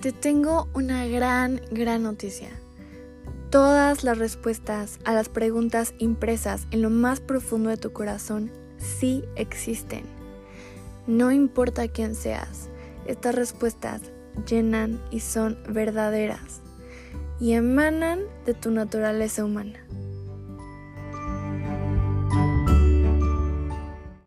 Te tengo una gran, gran noticia. Todas las respuestas a las preguntas impresas en lo más profundo de tu corazón sí existen. No importa quién seas, estas respuestas llenan y son verdaderas y emanan de tu naturaleza humana.